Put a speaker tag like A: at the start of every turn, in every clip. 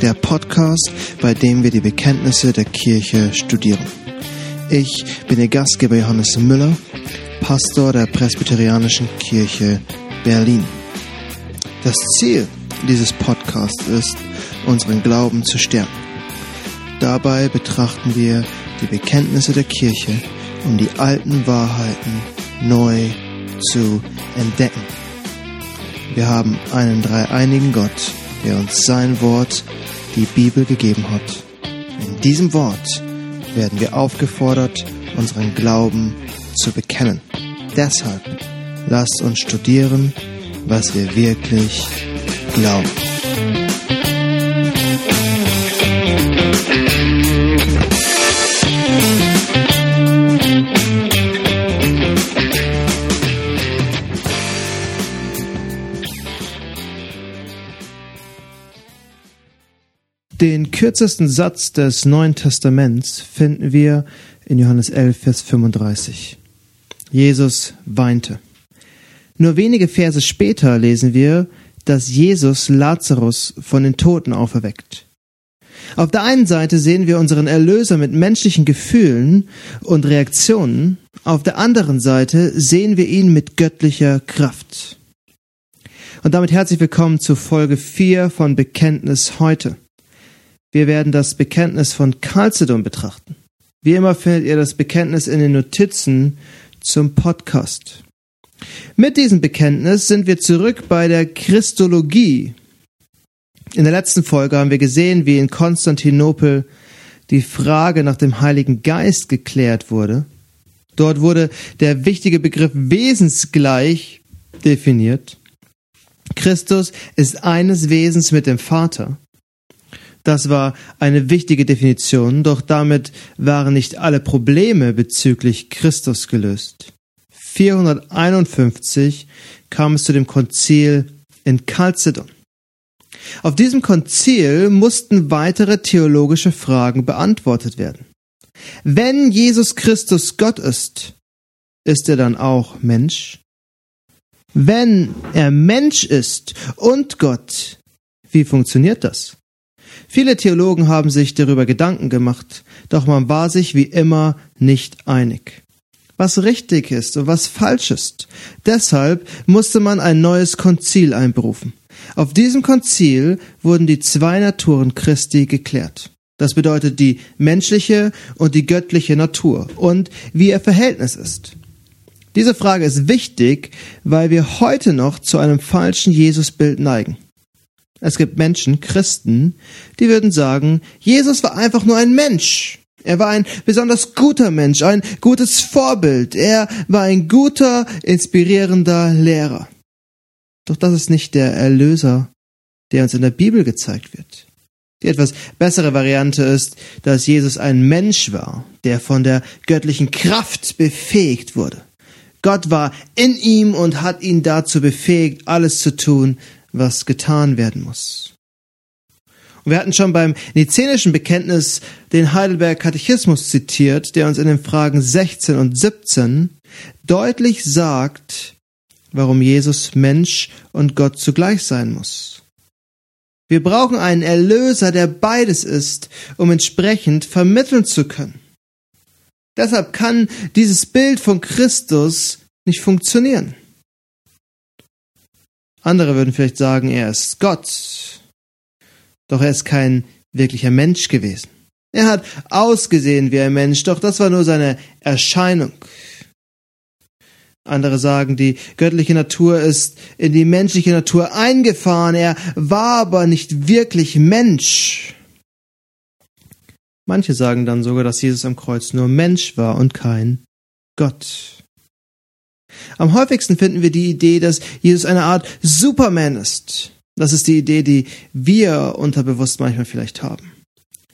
A: der Podcast, bei dem wir die Bekenntnisse der Kirche studieren. Ich bin Ihr Gastgeber Johannes Müller, Pastor der Presbyterianischen Kirche Berlin. Das Ziel dieses Podcasts ist, unseren Glauben zu stärken. Dabei betrachten wir die Bekenntnisse der Kirche, um die alten Wahrheiten neu zu entdecken. Wir haben einen dreieinigen Gott, der uns sein Wort, die Bibel gegeben hat. In diesem Wort werden wir aufgefordert, unseren Glauben zu bekennen. Deshalb lasst uns studieren, was wir wirklich glauben. Kürzesten Satz des Neuen Testaments finden wir in Johannes 11, Vers 35. Jesus weinte. Nur wenige Verse später lesen wir, dass Jesus Lazarus von den Toten auferweckt. Auf der einen Seite sehen wir unseren Erlöser mit menschlichen Gefühlen und Reaktionen, auf der anderen Seite sehen wir ihn mit göttlicher Kraft. Und damit herzlich willkommen zu Folge 4 von Bekenntnis heute. Wir werden das Bekenntnis von Chalcedon betrachten. Wie immer findet ihr das Bekenntnis in den Notizen zum Podcast. Mit diesem Bekenntnis sind wir zurück bei der Christologie. In der letzten Folge haben wir gesehen, wie in Konstantinopel die Frage nach dem Heiligen Geist geklärt wurde. Dort wurde der wichtige Begriff wesensgleich definiert. Christus ist eines Wesens mit dem Vater. Das war eine wichtige Definition, doch damit waren nicht alle Probleme bezüglich Christus gelöst. 451 kam es zu dem Konzil in Chalcedon. Auf diesem Konzil mussten weitere theologische Fragen beantwortet werden. Wenn Jesus Christus Gott ist, ist er dann auch Mensch? Wenn er Mensch ist und Gott, wie funktioniert das? Viele Theologen haben sich darüber Gedanken gemacht, doch man war sich wie immer nicht einig. Was richtig ist und was falsch ist. Deshalb musste man ein neues Konzil einberufen. Auf diesem Konzil wurden die zwei Naturen Christi geklärt. Das bedeutet die menschliche und die göttliche Natur und wie ihr Verhältnis ist. Diese Frage ist wichtig, weil wir heute noch zu einem falschen Jesusbild neigen. Es gibt Menschen, Christen, die würden sagen, Jesus war einfach nur ein Mensch. Er war ein besonders guter Mensch, ein gutes Vorbild. Er war ein guter, inspirierender Lehrer. Doch das ist nicht der Erlöser, der uns in der Bibel gezeigt wird. Die etwas bessere Variante ist, dass Jesus ein Mensch war, der von der göttlichen Kraft befähigt wurde. Gott war in ihm und hat ihn dazu befähigt, alles zu tun, was getan werden muss. Und wir hatten schon beim Nizenischen Bekenntnis den Heidelberg Katechismus zitiert, der uns in den Fragen 16 und 17 deutlich sagt, warum Jesus Mensch und Gott zugleich sein muss. Wir brauchen einen Erlöser, der beides ist, um entsprechend vermitteln zu können. Deshalb kann dieses Bild von Christus nicht funktionieren. Andere würden vielleicht sagen, er ist Gott. Doch er ist kein wirklicher Mensch gewesen. Er hat ausgesehen wie ein Mensch, doch das war nur seine Erscheinung. Andere sagen, die göttliche Natur ist in die menschliche Natur eingefahren, er war aber nicht wirklich Mensch. Manche sagen dann sogar, dass Jesus am Kreuz nur Mensch war und kein Gott. Am häufigsten finden wir die Idee, dass Jesus eine Art Superman ist. Das ist die Idee, die wir unterbewusst manchmal vielleicht haben.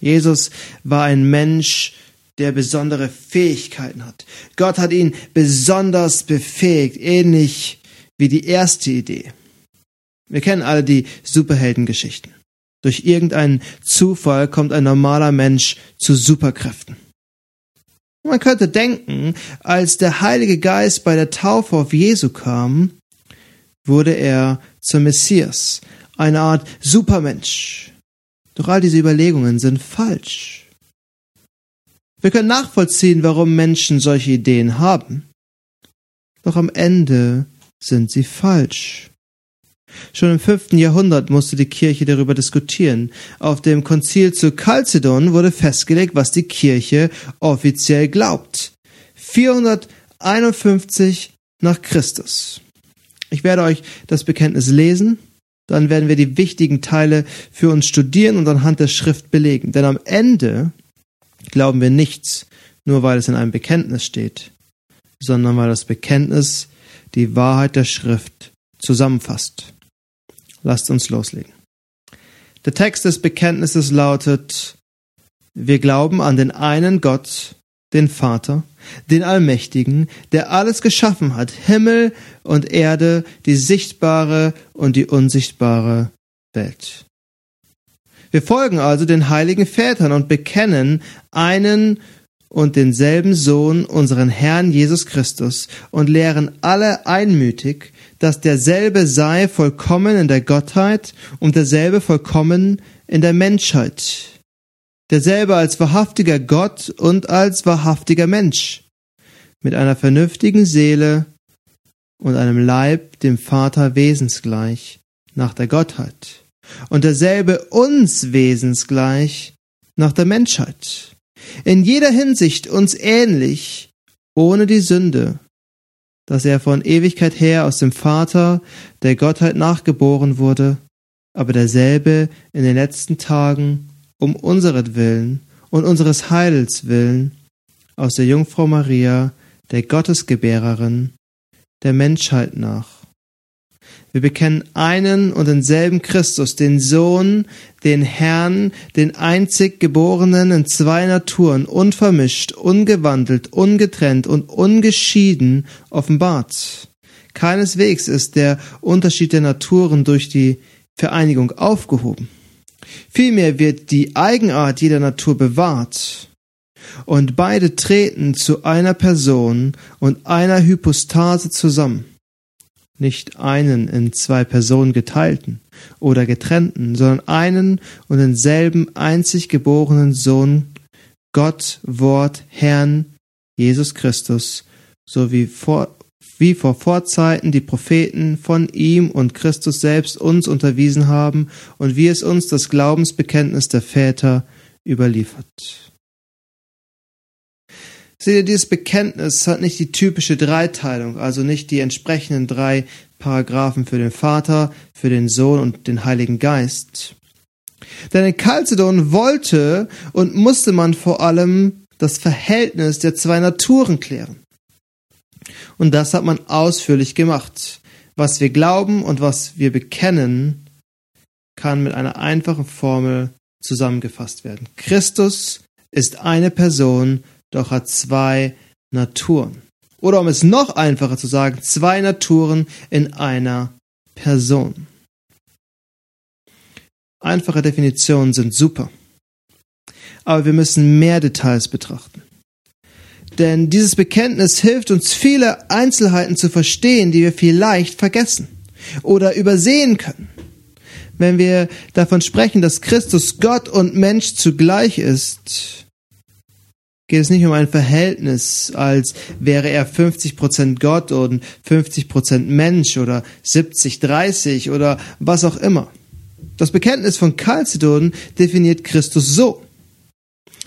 A: Jesus war ein Mensch, der besondere Fähigkeiten hat. Gott hat ihn besonders befähigt, ähnlich wie die erste Idee. Wir kennen alle die Superheldengeschichten. Durch irgendeinen Zufall kommt ein normaler Mensch zu Superkräften. Man könnte denken, als der Heilige Geist bei der Taufe auf Jesu kam, wurde er zum Messias, eine Art Supermensch. Doch all diese Überlegungen sind falsch. Wir können nachvollziehen, warum Menschen solche Ideen haben. Doch am Ende sind sie falsch. Schon im fünften Jahrhundert musste die Kirche darüber diskutieren. Auf dem Konzil zu Chalcedon wurde festgelegt, was die Kirche offiziell glaubt. 451 nach Christus. Ich werde euch das Bekenntnis lesen, dann werden wir die wichtigen Teile für uns studieren und anhand der Schrift belegen. Denn am Ende glauben wir nichts, nur weil es in einem Bekenntnis steht, sondern weil das Bekenntnis die Wahrheit der Schrift zusammenfasst. Lasst uns loslegen. Der Text des Bekenntnisses lautet, wir glauben an den einen Gott, den Vater, den Allmächtigen, der alles geschaffen hat, Himmel und Erde, die sichtbare und die unsichtbare Welt. Wir folgen also den heiligen Vätern und bekennen einen und denselben Sohn, unseren Herrn Jesus Christus, und lehren alle einmütig, dass derselbe sei vollkommen in der Gottheit und derselbe vollkommen in der Menschheit. Derselbe als wahrhaftiger Gott und als wahrhaftiger Mensch, mit einer vernünftigen Seele und einem Leib dem Vater wesensgleich nach der Gottheit, und derselbe uns wesensgleich nach der Menschheit. In jeder Hinsicht uns ähnlich, ohne die Sünde, dass er von Ewigkeit her aus dem Vater der Gottheit nachgeboren wurde, aber derselbe in den letzten Tagen um unseretwillen und unseres Heils willen aus der Jungfrau Maria, der Gottesgebärerin, der Menschheit nach wir bekennen einen und denselben Christus, den Sohn, den Herrn, den einzig Geborenen in zwei Naturen, unvermischt, ungewandelt, ungetrennt und ungeschieden offenbart. Keineswegs ist der Unterschied der Naturen durch die Vereinigung aufgehoben. Vielmehr wird die Eigenart jeder Natur bewahrt. Und beide treten zu einer Person und einer Hypostase zusammen nicht einen in zwei Personen geteilten oder getrennten, sondern einen und denselben einzig geborenen Sohn, Gott, Wort, Herrn, Jesus Christus, so wie vor, wie vor Vorzeiten die Propheten von ihm und Christus selbst uns unterwiesen haben und wie es uns das Glaubensbekenntnis der Väter überliefert. Seht ihr, dieses Bekenntnis hat nicht die typische Dreiteilung, also nicht die entsprechenden drei Paragraphen für den Vater, für den Sohn und den Heiligen Geist. Denn in Chalcedon wollte und musste man vor allem das Verhältnis der zwei Naturen klären. Und das hat man ausführlich gemacht. Was wir glauben und was wir bekennen, kann mit einer einfachen Formel zusammengefasst werden. Christus ist eine Person doch hat zwei Naturen. Oder um es noch einfacher zu sagen, zwei Naturen in einer Person. Einfache Definitionen sind super. Aber wir müssen mehr Details betrachten. Denn dieses Bekenntnis hilft uns viele Einzelheiten zu verstehen, die wir vielleicht vergessen oder übersehen können. Wenn wir davon sprechen, dass Christus Gott und Mensch zugleich ist, geht es nicht um ein Verhältnis, als wäre er 50% Gott und 50% Mensch oder 70-30 oder was auch immer. Das Bekenntnis von Chalcedon definiert Christus so,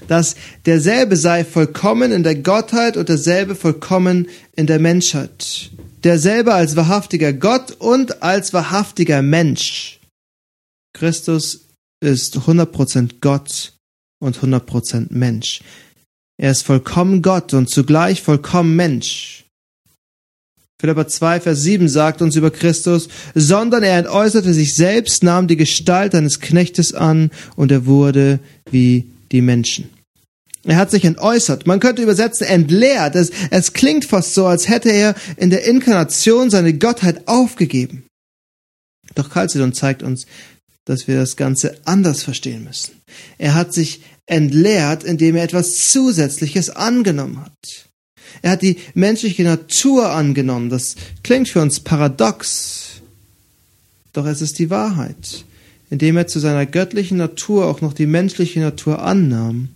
A: dass derselbe sei vollkommen in der Gottheit und derselbe vollkommen in der Menschheit. Derselbe als wahrhaftiger Gott und als wahrhaftiger Mensch. Christus ist 100% Gott und 100% Mensch. Er ist vollkommen Gott und zugleich vollkommen Mensch. Philippa 2, Vers 7 sagt uns über Christus, sondern er entäußerte sich selbst, nahm die Gestalt eines Knechtes an und er wurde wie die Menschen. Er hat sich entäußert. Man könnte übersetzen, entleert. Es, es klingt fast so, als hätte er in der Inkarnation seine Gottheit aufgegeben. Doch Chalcedon zeigt uns, dass wir das Ganze anders verstehen müssen. Er hat sich entleert, indem er etwas Zusätzliches angenommen hat. Er hat die menschliche Natur angenommen. Das klingt für uns paradox. Doch es ist die Wahrheit. indem er zu seiner göttlichen Natur auch noch die menschliche Natur annahm,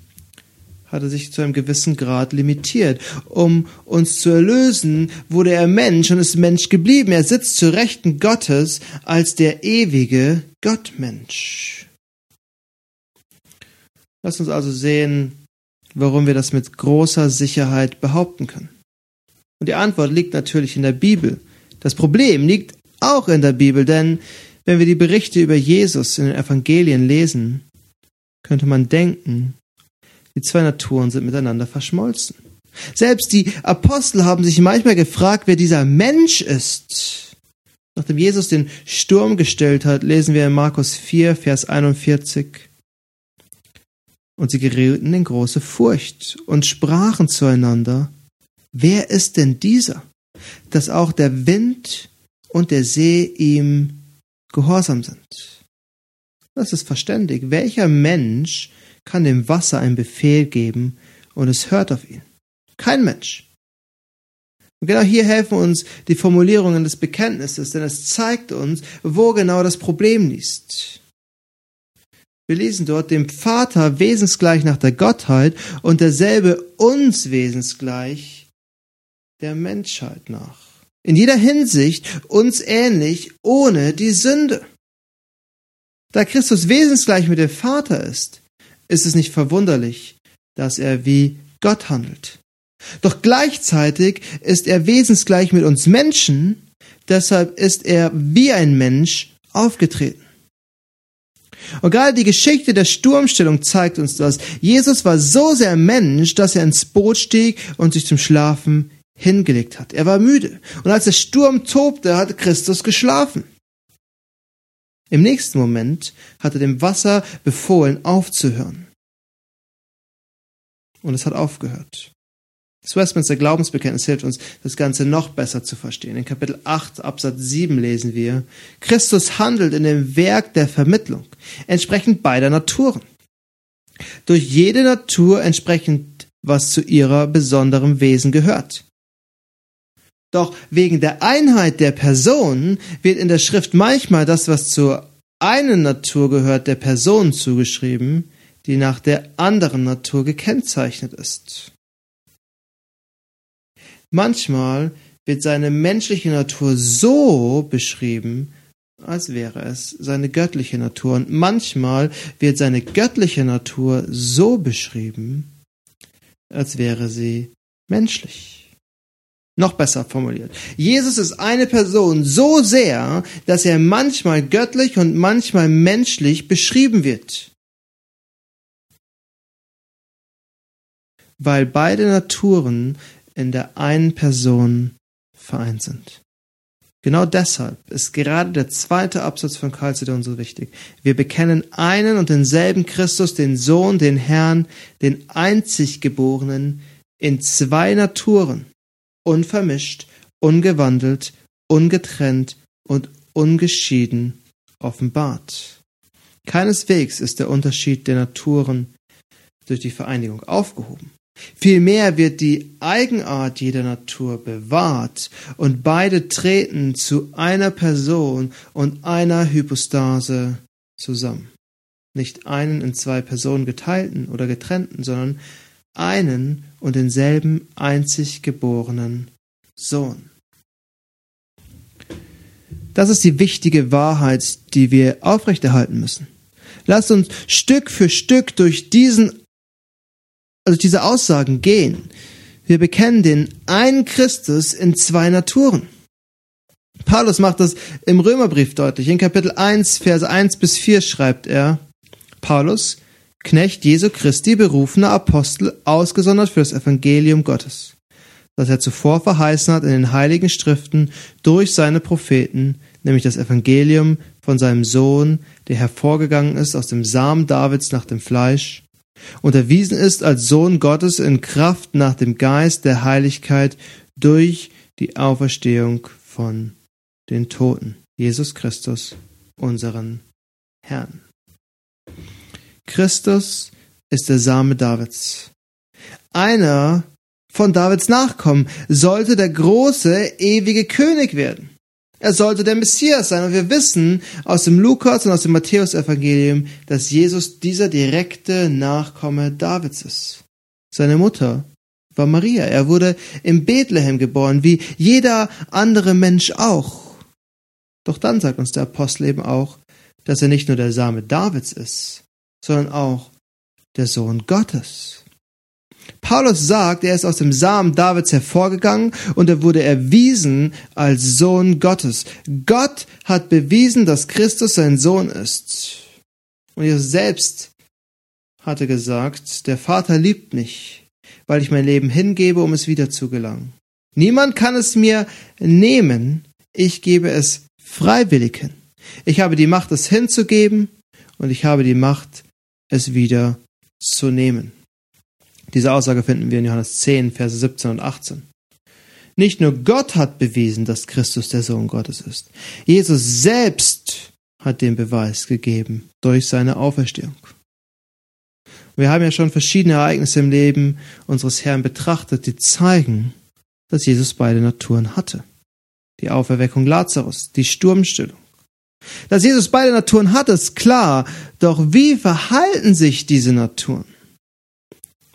A: hat er sich zu einem gewissen Grad limitiert. Um uns zu erlösen, wurde er Mensch und ist Mensch geblieben. Er sitzt zu Rechten Gottes als der ewige Gottmensch. Lass uns also sehen, warum wir das mit großer Sicherheit behaupten können. Und die Antwort liegt natürlich in der Bibel. Das Problem liegt auch in der Bibel, denn wenn wir die Berichte über Jesus in den Evangelien lesen, könnte man denken, die zwei Naturen sind miteinander verschmolzen. Selbst die Apostel haben sich manchmal gefragt, wer dieser Mensch ist. Nachdem Jesus den Sturm gestellt hat, lesen wir in Markus 4, Vers 41. Und sie gerieten in große Furcht und sprachen zueinander, wer ist denn dieser, dass auch der Wind und der See ihm gehorsam sind? Das ist verständig. Welcher Mensch kann dem Wasser einen Befehl geben und es hört auf ihn. Kein Mensch. Und genau hier helfen uns die Formulierungen des Bekenntnisses, denn es zeigt uns, wo genau das Problem liegt. Wir lesen dort dem Vater wesensgleich nach der Gottheit und derselbe uns wesensgleich der Menschheit nach. In jeder Hinsicht uns ähnlich ohne die Sünde. Da Christus wesensgleich mit dem Vater ist, ist es nicht verwunderlich, dass er wie Gott handelt. Doch gleichzeitig ist er wesensgleich mit uns Menschen, deshalb ist er wie ein Mensch aufgetreten. Und gerade die Geschichte der Sturmstellung zeigt uns das. Jesus war so sehr Mensch, dass er ins Boot stieg und sich zum Schlafen hingelegt hat. Er war müde. Und als der Sturm tobte, hat Christus geschlafen. Im nächsten Moment hat er dem Wasser befohlen, aufzuhören. Und es hat aufgehört. Das Westminster Glaubensbekenntnis hilft uns, das Ganze noch besser zu verstehen. In Kapitel 8, Absatz 7 lesen wir, Christus handelt in dem Werk der Vermittlung, entsprechend beider Naturen. Durch jede Natur entsprechend, was zu ihrer besonderem Wesen gehört. Doch wegen der Einheit der Person wird in der Schrift manchmal das, was zur einen Natur gehört, der Person zugeschrieben, die nach der anderen Natur gekennzeichnet ist. Manchmal wird seine menschliche Natur so beschrieben, als wäre es seine göttliche Natur. Und manchmal wird seine göttliche Natur so beschrieben, als wäre sie menschlich. Noch besser formuliert. Jesus ist eine Person so sehr, dass er manchmal göttlich und manchmal menschlich beschrieben wird. Weil beide Naturen in der einen Person vereint sind. Genau deshalb ist gerade der zweite Absatz von Chalcedon so wichtig. Wir bekennen einen und denselben Christus, den Sohn, den Herrn, den einzig Geborenen, in zwei Naturen unvermischt, ungewandelt, ungetrennt und ungeschieden offenbart. Keineswegs ist der Unterschied der Naturen durch die Vereinigung aufgehoben. Vielmehr wird die Eigenart jeder Natur bewahrt und beide treten zu einer Person und einer Hypostase zusammen. Nicht einen in zwei Personen geteilten oder getrennten, sondern einen und denselben einzig geborenen Sohn. Das ist die wichtige Wahrheit, die wir aufrechterhalten müssen. Lasst uns Stück für Stück durch diesen, also diese Aussagen gehen. Wir bekennen den einen Christus in zwei Naturen. Paulus macht das im Römerbrief deutlich. In Kapitel 1, Verse 1 bis 4 schreibt er, Paulus, Knecht Jesu Christi, berufener Apostel, ausgesondert für das Evangelium Gottes, das er zuvor verheißen hat in den heiligen Schriften durch seine Propheten, nämlich das Evangelium von seinem Sohn, der hervorgegangen ist aus dem Samen Davids nach dem Fleisch, und erwiesen ist als Sohn Gottes in Kraft nach dem Geist der Heiligkeit durch die Auferstehung von den Toten. Jesus Christus, unseren Herrn. Christus ist der Same Davids. Einer von Davids Nachkommen sollte der große, ewige König werden. Er sollte der Messias sein. Und wir wissen aus dem Lukas und aus dem Matthäus-Evangelium, dass Jesus dieser direkte Nachkomme Davids ist. Seine Mutter war Maria. Er wurde in Bethlehem geboren, wie jeder andere Mensch auch. Doch dann sagt uns der Apostel eben auch, dass er nicht nur der Same Davids ist, sondern auch der Sohn Gottes. Paulus sagt, er ist aus dem Samen Davids hervorgegangen und er wurde erwiesen als Sohn Gottes. Gott hat bewiesen, dass Christus sein Sohn ist. Und Jesus selbst hatte gesagt, der Vater liebt mich, weil ich mein Leben hingebe, um es wieder zu gelangen. Niemand kann es mir nehmen, ich gebe es freiwillig hin. Ich habe die Macht, es hinzugeben und ich habe die Macht, es wieder zu nehmen. Diese Aussage finden wir in Johannes 10, Verse 17 und 18. Nicht nur Gott hat bewiesen, dass Christus der Sohn Gottes ist. Jesus selbst hat den Beweis gegeben durch seine Auferstehung. Wir haben ja schon verschiedene Ereignisse im Leben unseres Herrn betrachtet, die zeigen, dass Jesus beide Naturen hatte. Die Auferweckung Lazarus, die Sturmstillung. Dass Jesus beide Naturen hat, ist klar, doch wie verhalten sich diese Naturen?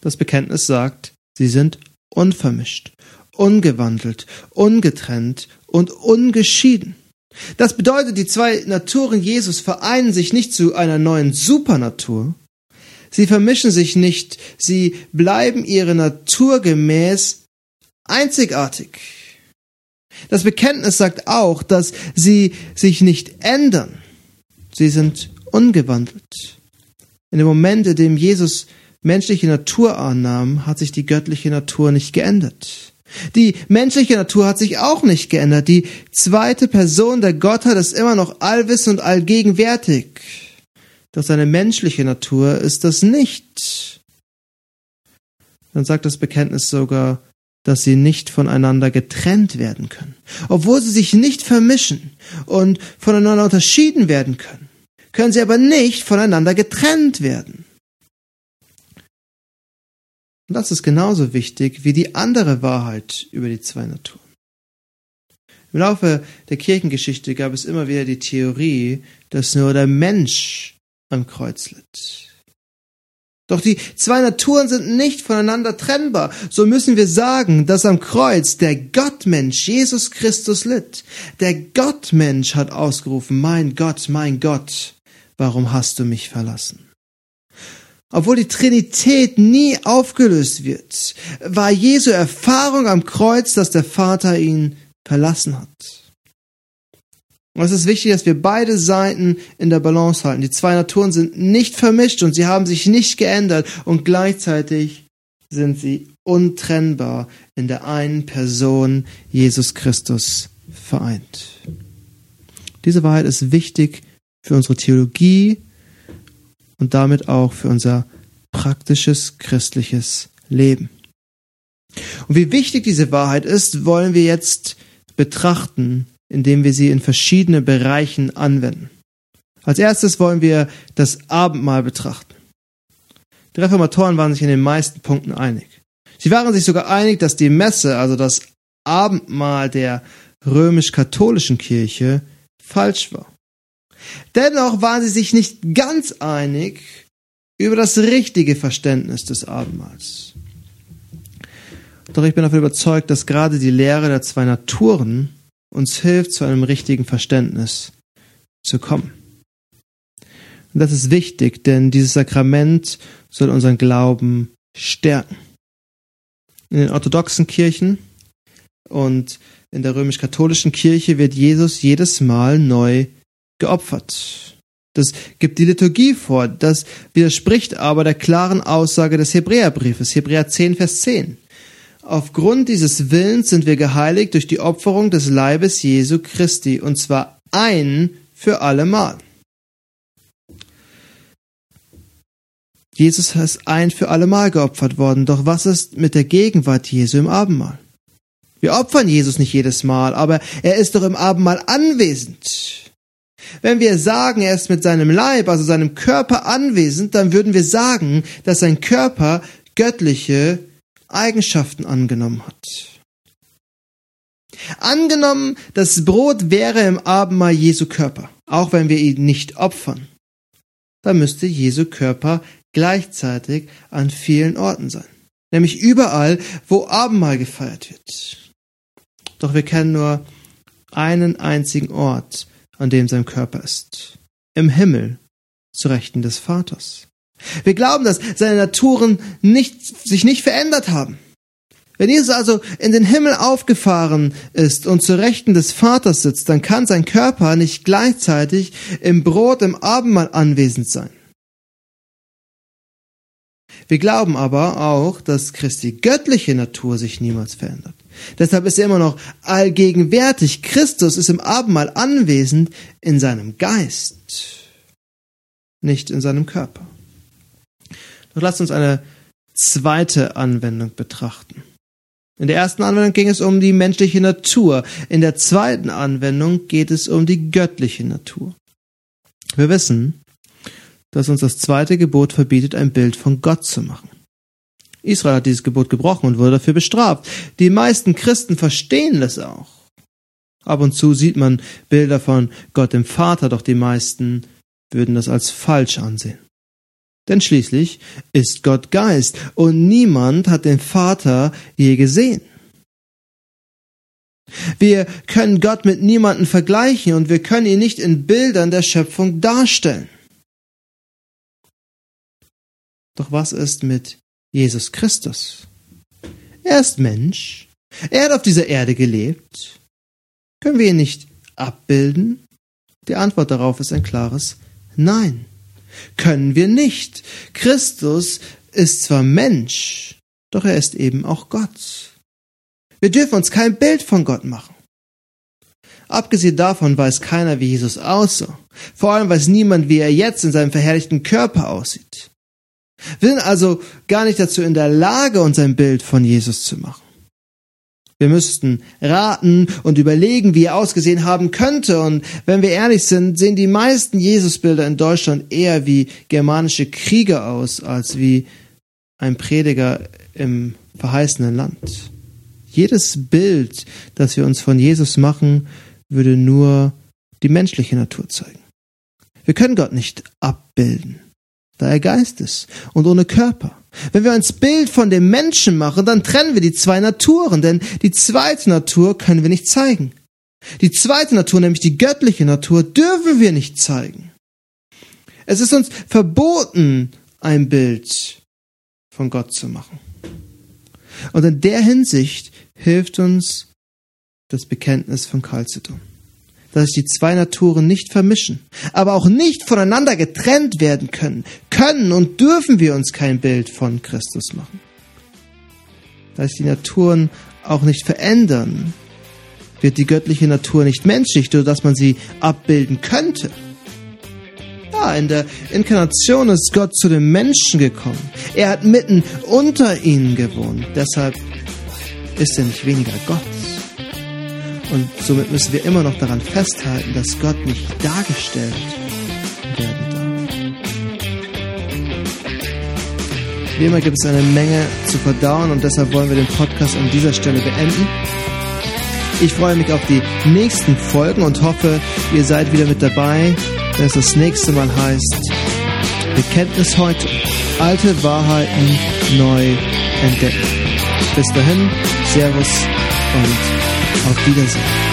A: Das Bekenntnis sagt, sie sind unvermischt, ungewandelt, ungetrennt und ungeschieden. Das bedeutet, die zwei Naturen Jesus vereinen sich nicht zu einer neuen Supernatur. Sie vermischen sich nicht, sie bleiben ihre Natur gemäß einzigartig. Das Bekenntnis sagt auch, dass sie sich nicht ändern. Sie sind ungewandelt. In dem Moment, in dem Jesus menschliche Natur annahm, hat sich die göttliche Natur nicht geändert. Die menschliche Natur hat sich auch nicht geändert. Die zweite Person der Gottheit ist immer noch allwissend und allgegenwärtig. Doch seine menschliche Natur ist das nicht. Dann sagt das Bekenntnis sogar, dass sie nicht voneinander getrennt werden können. Obwohl sie sich nicht vermischen und voneinander unterschieden werden können, können sie aber nicht voneinander getrennt werden. Und das ist genauso wichtig wie die andere Wahrheit über die zwei Naturen. Im Laufe der Kirchengeschichte gab es immer wieder die Theorie, dass nur der Mensch am Kreuz litt. Doch die zwei Naturen sind nicht voneinander trennbar. So müssen wir sagen, dass am Kreuz der Gottmensch Jesus Christus litt. Der Gottmensch hat ausgerufen, mein Gott, mein Gott, warum hast du mich verlassen? Obwohl die Trinität nie aufgelöst wird, war Jesu Erfahrung am Kreuz, dass der Vater ihn verlassen hat. Und es ist wichtig, dass wir beide Seiten in der Balance halten. Die zwei Naturen sind nicht vermischt und sie haben sich nicht geändert und gleichzeitig sind sie untrennbar in der einen Person Jesus Christus vereint. Diese Wahrheit ist wichtig für unsere Theologie, und damit auch für unser praktisches christliches Leben. Und wie wichtig diese Wahrheit ist, wollen wir jetzt betrachten, indem wir sie in verschiedene Bereichen anwenden. Als erstes wollen wir das Abendmahl betrachten. Die Reformatoren waren sich in den meisten Punkten einig. Sie waren sich sogar einig, dass die Messe, also das Abendmahl der römisch-katholischen Kirche, falsch war. Dennoch waren sie sich nicht ganz einig über das richtige Verständnis des Abendmahls. Doch ich bin davon überzeugt, dass gerade die Lehre der zwei Naturen uns hilft, zu einem richtigen Verständnis zu kommen. Und das ist wichtig, denn dieses Sakrament soll unseren Glauben stärken. In den orthodoxen Kirchen und in der römisch-katholischen Kirche wird Jesus jedes Mal neu geopfert. Das gibt die Liturgie vor. Das widerspricht aber der klaren Aussage des Hebräerbriefes, Hebräer 10, Vers 10. Aufgrund dieses Willens sind wir geheiligt durch die Opferung des Leibes Jesu Christi, und zwar ein für allemal. Jesus ist ein für allemal geopfert worden, doch was ist mit der Gegenwart Jesu im Abendmahl? Wir opfern Jesus nicht jedes Mal, aber er ist doch im Abendmahl anwesend. Wenn wir sagen, er ist mit seinem Leib, also seinem Körper anwesend, dann würden wir sagen, dass sein Körper göttliche Eigenschaften angenommen hat. Angenommen, das Brot wäre im Abendmahl Jesu Körper, auch wenn wir ihn nicht opfern, dann müsste Jesu Körper gleichzeitig an vielen Orten sein. Nämlich überall, wo Abendmahl gefeiert wird. Doch wir kennen nur einen einzigen Ort, an dem sein Körper ist. Im Himmel, zu Rechten des Vaters. Wir glauben, dass seine Naturen nicht, sich nicht verändert haben. Wenn Jesus also in den Himmel aufgefahren ist und zu Rechten des Vaters sitzt, dann kann sein Körper nicht gleichzeitig im Brot im Abendmahl anwesend sein. Wir glauben aber auch, dass Christi göttliche Natur sich niemals verändert. Deshalb ist er immer noch allgegenwärtig. Christus ist im Abendmahl anwesend in seinem Geist, nicht in seinem Körper. Doch lasst uns eine zweite Anwendung betrachten. In der ersten Anwendung ging es um die menschliche Natur. In der zweiten Anwendung geht es um die göttliche Natur. Wir wissen, dass uns das zweite Gebot verbietet, ein Bild von Gott zu machen. Israel hat dieses Gebot gebrochen und wurde dafür bestraft. Die meisten Christen verstehen das auch. Ab und zu sieht man Bilder von Gott dem Vater, doch die meisten würden das als falsch ansehen. Denn schließlich ist Gott Geist und niemand hat den Vater je gesehen. Wir können Gott mit niemandem vergleichen und wir können ihn nicht in Bildern der Schöpfung darstellen. Doch was ist mit Jesus Christus? Er ist Mensch. Er hat auf dieser Erde gelebt. Können wir ihn nicht abbilden? Die Antwort darauf ist ein klares Nein können wir nicht. Christus ist zwar Mensch, doch er ist eben auch Gott. Wir dürfen uns kein Bild von Gott machen. Abgesehen davon weiß keiner, wie Jesus aussah. Vor allem weiß niemand, wie er jetzt in seinem verherrlichten Körper aussieht. Wir sind also gar nicht dazu in der Lage, uns ein Bild von Jesus zu machen. Wir müssten raten und überlegen, wie er ausgesehen haben könnte. Und wenn wir ehrlich sind, sehen die meisten Jesusbilder in Deutschland eher wie germanische Krieger aus, als wie ein Prediger im verheißenen Land. Jedes Bild, das wir uns von Jesus machen, würde nur die menschliche Natur zeigen. Wir können Gott nicht abbilden, da er Geist ist und ohne Körper. Wenn wir uns Bild von dem Menschen machen, dann trennen wir die zwei Naturen, denn die zweite Natur können wir nicht zeigen. Die zweite Natur, nämlich die göttliche Natur, dürfen wir nicht zeigen. Es ist uns verboten, ein Bild von Gott zu machen. Und in der Hinsicht hilft uns das Bekenntnis von Chalcedon dass die zwei Naturen nicht vermischen, aber auch nicht voneinander getrennt werden können, können und dürfen wir uns kein Bild von Christus machen. Da sich die Naturen auch nicht verändern, wird die göttliche Natur nicht menschlich, so dass man sie abbilden könnte. Ja, in der Inkarnation ist Gott zu den Menschen gekommen. Er hat mitten unter ihnen gewohnt. Deshalb ist er nicht weniger Gott. Und somit müssen wir immer noch daran festhalten, dass Gott nicht dargestellt werden darf. Wie immer gibt es eine Menge zu verdauen und deshalb wollen wir den Podcast an dieser Stelle beenden. Ich freue mich auf die nächsten Folgen und hoffe, ihr seid wieder mit dabei, wenn es das nächste Mal heißt Bekenntnis heute. Alte Wahrheiten neu entdecken. Bis dahin, Servus und auf Wiedersehen.